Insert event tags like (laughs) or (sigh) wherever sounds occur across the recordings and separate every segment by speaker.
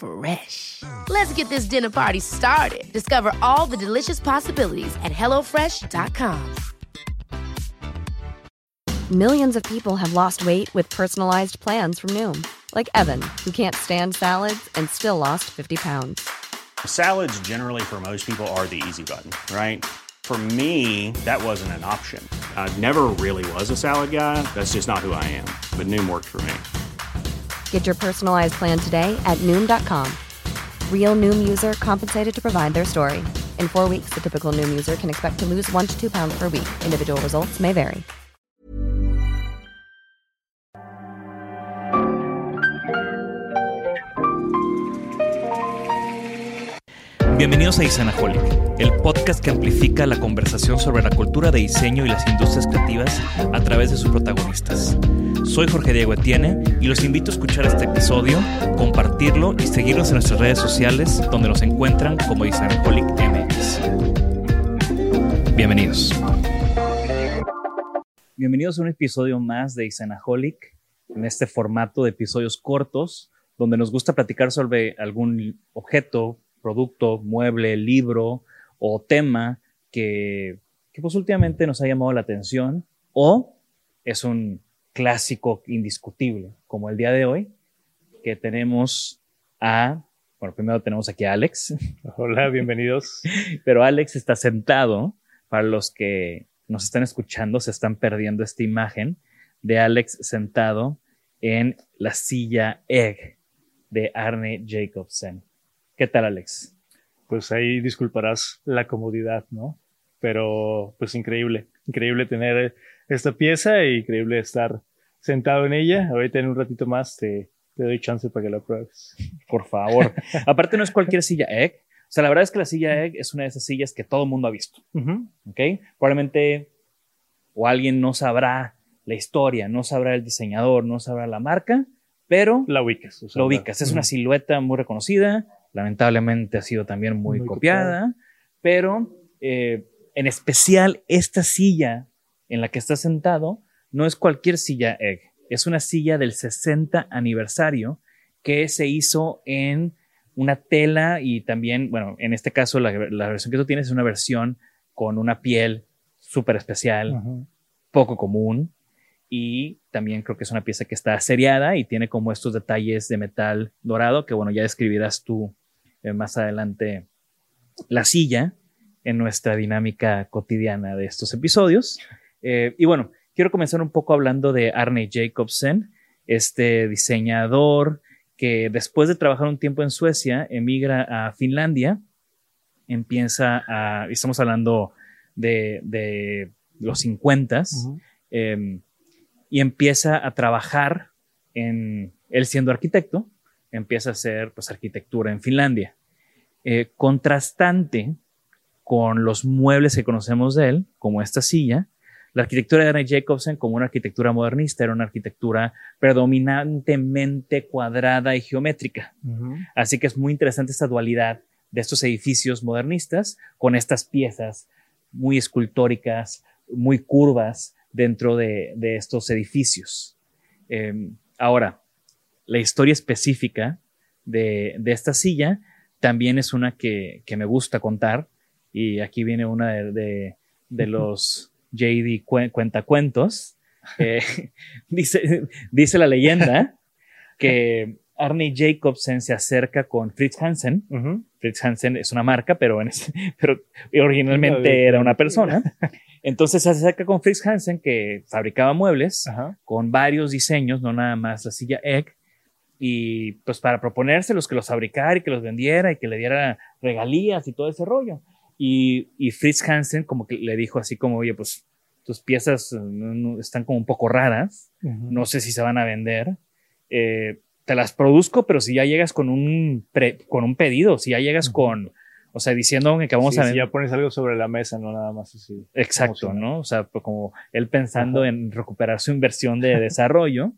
Speaker 1: Fresh. Let's get this dinner party started. Discover all the delicious possibilities at hellofresh.com.
Speaker 2: Millions of people have lost weight with personalized plans from Noom, like Evan, who can't stand salads and still lost 50 pounds.
Speaker 3: Salads, generally, for most people, are the easy button, right? For me, that wasn't an option. I never really was a salad guy. That's just not who I am. But Noom worked for me.
Speaker 2: Get your personalized plan today at Noom.com. Real Noom user compensated to provide their story. In four weeks, the typical Noom user can expect to lose one to two pounds per week. Individual results may vary.
Speaker 4: Bienvenidos a Isanaholic, el podcast que amplifica la conversación sobre la cultura de diseño y las industrias creativas a través de sus protagonistas. Soy Jorge Diego Etienne y los invito a escuchar este episodio, compartirlo y seguirnos en nuestras redes sociales donde nos encuentran como Isanaholic MX. Bienvenidos. Bienvenidos a un episodio más de Isanaholic, en este formato de episodios cortos, donde nos gusta platicar sobre algún objeto, producto, mueble, libro o tema que, que pues últimamente nos ha llamado la atención o es un clásico indiscutible, como el día de hoy, que tenemos a, bueno, primero tenemos aquí a Alex, (laughs)
Speaker 5: Hola, bienvenidos. (laughs)
Speaker 4: pero Alex está sentado, para los que nos están escuchando, se están perdiendo esta imagen de Alex sentado en la silla Egg de Arne Jacobsen. ¿Qué tal, Alex?
Speaker 5: Pues ahí disculparás la comodidad, ¿no? Pero pues increíble, increíble tener esta pieza y increíble estar sentado en ella. Ahorita en un ratito más te, te doy chance para que la pruebes.
Speaker 4: Por favor. (laughs) Aparte, no es cualquier silla Egg. O sea, la verdad es que la silla Egg es una de esas sillas que todo el mundo ha visto.
Speaker 5: Ujú.
Speaker 4: ¿Ok? Probablemente o alguien no sabrá la historia, no sabrá el diseñador, no sabrá la marca, pero
Speaker 5: La ubicas. o sea,
Speaker 4: lo ubicas. Es una
Speaker 5: Ujú.
Speaker 4: silueta muy reconocida, lamentablemente ha sido también muy,
Speaker 5: Muy
Speaker 4: copiada, pero eh, en especial esta silla en la que está sentado no es cualquier silla Egg, es una silla del 60 aniversario que se hizo en una tela y también, bueno, en este caso la, la versión que tú tienes es una versión con una piel súper especial,
Speaker 5: Ujú.
Speaker 4: poco común y también creo que es una pieza que está seriada y tiene como estos detalles de metal dorado que bueno ya describirás tú eh, más adelante la silla en nuestra dinámica cotidiana de estos episodios Eh, y bueno quiero comenzar un poco hablando de Arne Jacobsen este diseñador que después de trabajar un tiempo en Suecia emigra a Finlandia empieza a estamos hablando de, de los 50
Speaker 5: Ujú.
Speaker 4: eh, y empieza a trabajar en, él siendo arquitecto, empieza a hacer pues arquitectura en Finlandia. Eh, contrastante con los muebles que conocemos de él, como esta silla, la arquitectura de Arne Jacobsen como una arquitectura modernista era una arquitectura predominantemente cuadrada y geométrica. Así que es muy interesante esta dualidad de estos edificios modernistas con estas piezas muy escultóricas, muy curvas dentro de, de estos edificios. Eh, ahora, la historia específica de, de esta silla también es una que, que me gusta contar y aquí viene una de los JD cuen- cuentacuentos. Eh, (laughs) dice, dice la leyenda (laughs) que Arne Jacobsen se acerca con Fritz Hansen. Fritz Hansen es una marca, pero, en ese- (laughs) pero originalmente era una persona. Entonces se acerca con Fritz Hansen, que fabricaba muebles con varios diseños, no nada más la silla Egg, y pues para proponérselos que los fabricara y que los vendiera y que le diera regalías y todo ese rollo. Y, y Fritz Hansen como que le dijo así como, oye, pues tus piezas eh, están como un poco raras, no sé si se van a vender. Eh, te las produzco, pero si ya llegas con un, pre- con un pedido, si ya llegas
Speaker 5: Ujú.
Speaker 4: con, o sea, diciendo que vamos
Speaker 5: Sí,
Speaker 4: a
Speaker 5: si
Speaker 4: vender.
Speaker 5: ya pones algo sobre la mesa, no nada más así.
Speaker 4: Exacto,
Speaker 5: si
Speaker 4: ¿no? O sea, pues como él pensando
Speaker 5: Ajá.
Speaker 4: en recuperar su inversión de desarrollo.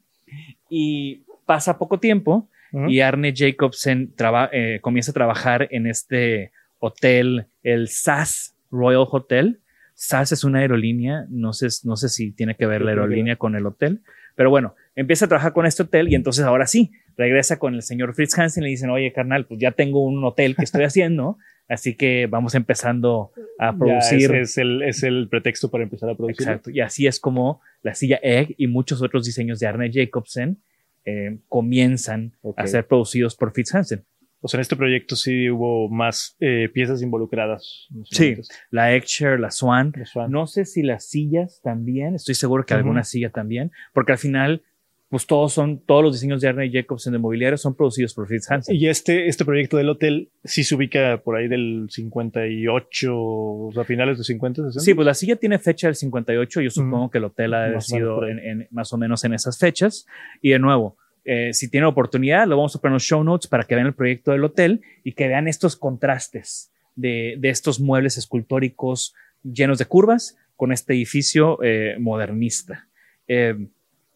Speaker 4: y pasa poco tiempo y Arne Jacobsen eh, comienza a trabajar en este hotel, el SAS Royal Hotel. SAS es una aerolínea, no sé, no sé si tiene que ver la aerolínea con el hotel, pero bueno, empieza a trabajar con este hotel y entonces ahora sí, regresa con el señor Fritz Hansen y le dicen, oye, carnal, pues ya tengo un hotel que estoy haciendo, (laughs) así que vamos empezando a
Speaker 5: Ya
Speaker 4: producir.
Speaker 5: es, es el, es el pretexto para empezar a producir.
Speaker 4: Exacto. Y así es como la silla Egg y muchos otros diseños de Arne Jacobsen eh, comienzan a ser producidos por Fritz Hansen.
Speaker 5: O sea, en este proyecto sí hubo más eh, piezas involucradas.
Speaker 4: Sí. La Eggshare, la Swan.
Speaker 5: los Swan.
Speaker 4: No sé si las sillas también, estoy seguro que
Speaker 5: Ujú.
Speaker 4: alguna silla también, porque al final, pues todos son, todos los diseños de Arne Jacobsen de mobiliario son producidos por Fritz Hansen.
Speaker 5: Y este, este proyecto del hotel sí se ubica por ahí del 58, o sea, finales de 50, 60.
Speaker 4: Sí, pues la silla tiene fecha del 58. Yo supongo que el hotel ha sido en, en- más o menos en esas fechas. Y de nuevo, eh, si tienen oportunidad, lo vamos a poner en los show notes para que vean el proyecto del hotel y que vean estos contrastes de, de estos muebles escultóricos llenos de curvas con este edificio eh, modernista. Eh,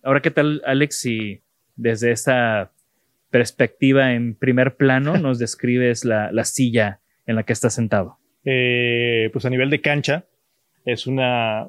Speaker 4: ahora, ¿qué tal, Alex? Si desde esta perspectiva en primer plano (laughs) nos describes la, la silla en la que estás sentado.
Speaker 5: Pues a nivel de cancha, es una,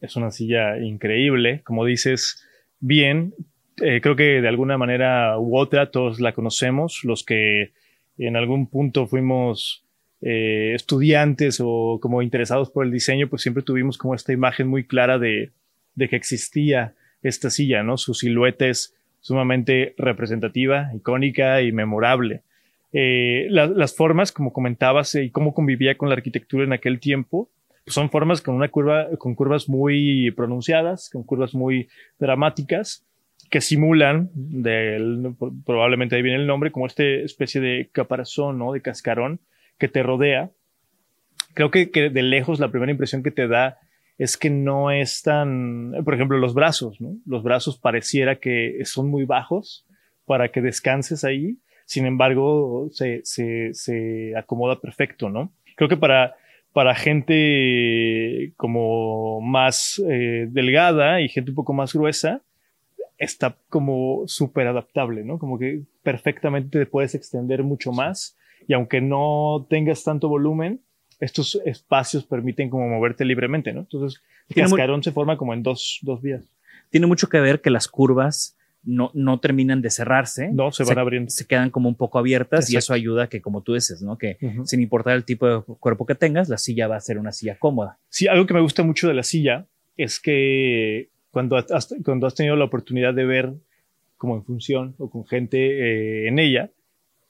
Speaker 5: es una silla increíble. Como dices, bien, eh, creo que de alguna manera u otra todos la conocemos, los que en algún punto fuimos eh, estudiantes o como interesados por el diseño, pues siempre tuvimos como esta imagen muy clara de, de que existía esta silla, ¿no? Su silueta es sumamente representativa, icónica y memorable. Eh, la- las formas, como comentabas, eh, y cómo convivía con la arquitectura en aquel tiempo, pues son formas con una curva, con curvas muy pronunciadas, con curvas muy dramáticas, que simulan, probablemente ahí viene el nombre, como esta especie de caparazón, ¿no? De cascarón que te rodea. Creo que, que de lejos la primera impresión que te da es que no es tan, por ejemplo, los brazos, ¿no? Los brazos pareciera que son muy bajos para que descanses ahí. Sin embargo, se, se, se acomoda perfecto, ¿no? Creo que para, para gente como más eh, delgada y gente un poco más gruesa, está como súper adaptable, ¿no? Como que perfectamente te puedes extender mucho más y aunque no tengas tanto volumen, estos espacios permiten como moverte libremente, ¿no? Entonces, el cascarón se forma como en dos, dos vías.
Speaker 4: tiene mucho que ver que las curvas no, no terminan de cerrarse.
Speaker 5: No, se van abriendo.
Speaker 4: Se quedan como un poco abiertas y
Speaker 5: Exacto.
Speaker 4: eso ayuda a que, como tú dices, ¿no? Que
Speaker 5: Ujú.
Speaker 4: sin importar el tipo de cuerpo que tengas, la silla va a ser una silla cómoda.
Speaker 5: Sí, algo que me gusta mucho de la silla es que cuando has, cuando has tenido la oportunidad de ver como en función o con gente eh, en ella,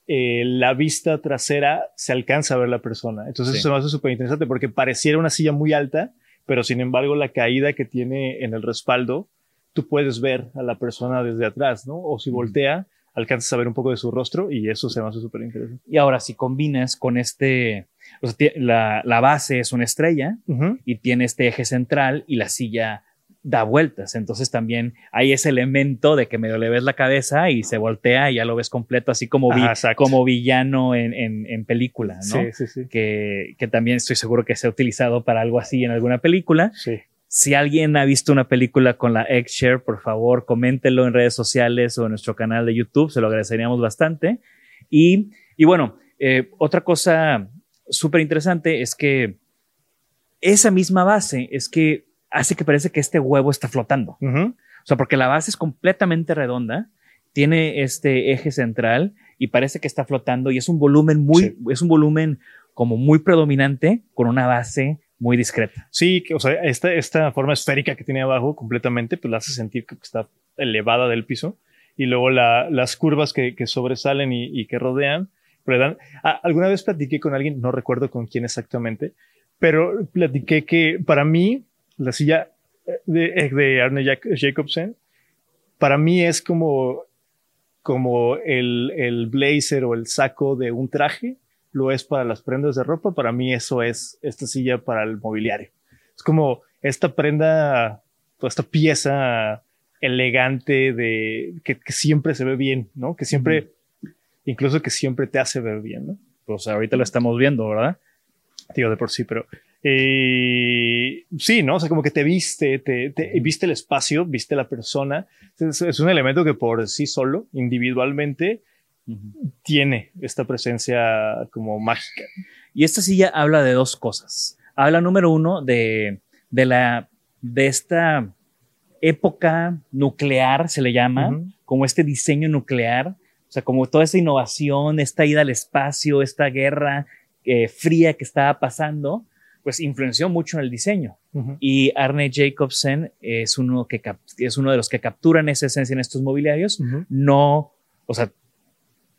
Speaker 5: eh, la vista trasera se alcanza a ver la persona. Entonces
Speaker 4: Sí.
Speaker 5: eso me hace súper interesante porque pareciera una silla muy alta, pero sin embargo la caída que tiene en el respaldo, tú puedes ver a la persona desde atrás, ¿no? O si voltea, alcanzas a ver un poco de su rostro y eso se me hace súper interesante.
Speaker 4: Y ahora, si combinas con este, o sea, la, la base es una estrella
Speaker 5: Ujú.
Speaker 4: y tiene este eje central y la silla da vueltas. Entonces también hay ese elemento de que medio le ves la cabeza y se voltea y ya lo ves completo, así como, vi-
Speaker 5: Ajá, exacto.
Speaker 4: como villano en, en, en película, ¿no?
Speaker 5: Sí, sí, sí.
Speaker 4: Que, que también estoy seguro que se ha utilizado para algo así en alguna película.
Speaker 5: Sí.
Speaker 4: Si alguien ha visto una película con la Eggshare, por favor, coméntelo en redes sociales o en nuestro canal de YouTube, se lo agradeceríamos bastante. Y, y bueno, eh, otra cosa súper interesante es que esa misma base es que hace que parece que este huevo está flotando.
Speaker 5: Ujú.
Speaker 4: O sea, porque la base es completamente redonda, tiene este eje central y parece que está flotando y es un volumen muy,
Speaker 5: Sí.
Speaker 4: es un volumen como muy predominante con una base muy discreta.
Speaker 5: Sí, que, o sea, esta, esta forma esférica que tiene abajo completamente, pues la hace sentir que está elevada del piso. Y luego la- las curvas que, que sobresalen y, y que rodean, dan. Ah, alguna vez platiqué con alguien, no recuerdo con quién exactamente, pero platiqué que para mí la silla de, de Arne Jacobsen, para mí es como, como el, el blazer o el saco de un traje, lo es para las prendas de ropa, para mí eso es esta silla para el mobiliario. Es como esta prenda, esta pieza elegante de que, siempre se ve bien, ¿no? Que siempre, incluso que siempre te hace ver bien, ¿no?
Speaker 4: Pues ahorita lo estamos viendo, ¿verdad?
Speaker 5: Digo de por sí, pero eh, sí, ¿no? O sea, como que te viste, te, viste el espacio, viste la persona. Es, un elemento que por sí solo, individualmente, tiene esta presencia como mágica.
Speaker 4: Y esta silla habla de dos cosas. Habla, número uno, de, de la, de esta época nuclear, se le llama, como este diseño nuclear, o sea, como toda esa innovación, esta ida al espacio, esta guerra eh, fría que estaba pasando, pues influenció mucho en el diseño. Y Arne Jacobsen es uno, que es uno de los que capturan esa esencia en estos mobiliarios. No, o sea,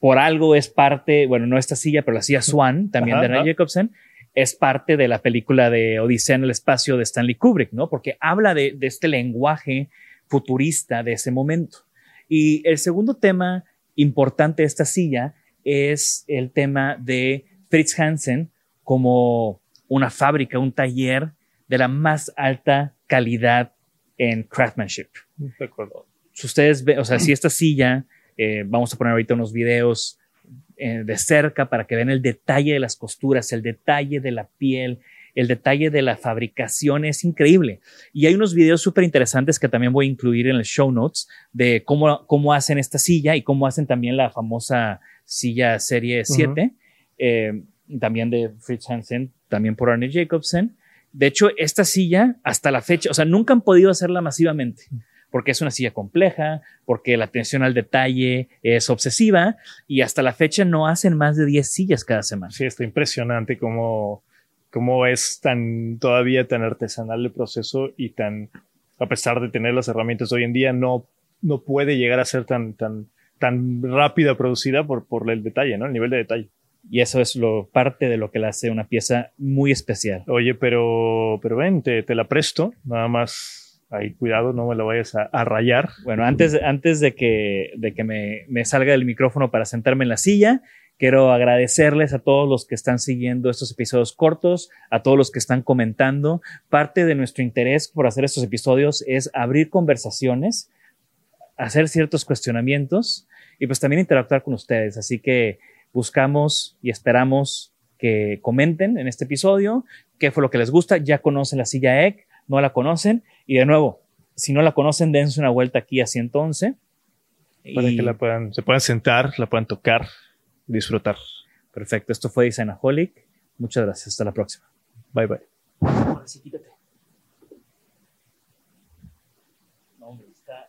Speaker 4: por algo es parte, bueno, no esta silla, pero la silla Swan, también de Arne Jacobsen, es parte de la película de Odisea en el espacio de Stanley Kubrick, ¿no? Porque habla de, este lenguaje futurista de ese momento. Y el segundo tema importante de esta silla es el tema de Fritz Hansen como una fábrica, un taller de la más alta calidad en craftsmanship.
Speaker 5: De acuerdo.
Speaker 4: Si ustedes ven, o sea, si esta silla, eh, vamos a poner ahorita unos videos eh, de cerca para que vean el detalle de las costuras, el detalle de la piel, el detalle de la fabricación es increíble. Y hay unos videos súper interesantes que también voy a incluir en el show notes de cómo, cómo hacen esta silla y cómo hacen también la famosa silla serie 7, eh, también de Fritz Hansen, también por Arne Jacobsen. De hecho, esta silla, hasta la fecha, o sea, nunca han podido hacerla masivamente porque es una silla compleja, porque la atención al detalle es obsesiva y hasta la fecha no hacen más de 10 sillas cada semana.
Speaker 5: Sí, está impresionante cómo, cómo es tan todavía tan artesanal el proceso y tan, a pesar de tener las herramientas hoy en día, no, no puede llegar a ser tan, tan, tan rápida producida por, por el detalle, ¿no? El nivel de detalle.
Speaker 4: Y eso es lo parte de lo que la hace una pieza muy especial.
Speaker 5: Oye, pero, pero ven, te, te la presto, nada más ahí cuidado, no me lo vayas a, rayar.
Speaker 4: Bueno, antes, antes de que, de que me, me, salga el micrófono para sentarme en la silla, quiero agradecerles a todos los que están siguiendo estos episodios cortos, a todos los que están comentando. Parte de nuestro interés por hacer estos episodios es abrir conversaciones, hacer ciertos cuestionamientos y pues también interactuar con ustedes. Así que buscamos y esperamos que comenten en este episodio qué fue lo que les gusta. Ya conocen la silla EC no la conocen. Y de nuevo, si no la conocen, dense una vuelta aquí a 111.
Speaker 5: Para que la puedan, se puedan sentar, la puedan tocar, disfrutar.
Speaker 4: Perfecto. Esto fue Designaholic. Muchas gracias. Hasta la próxima.
Speaker 5: Bye bye.
Speaker 4: Ahora sí, quítate. No, está.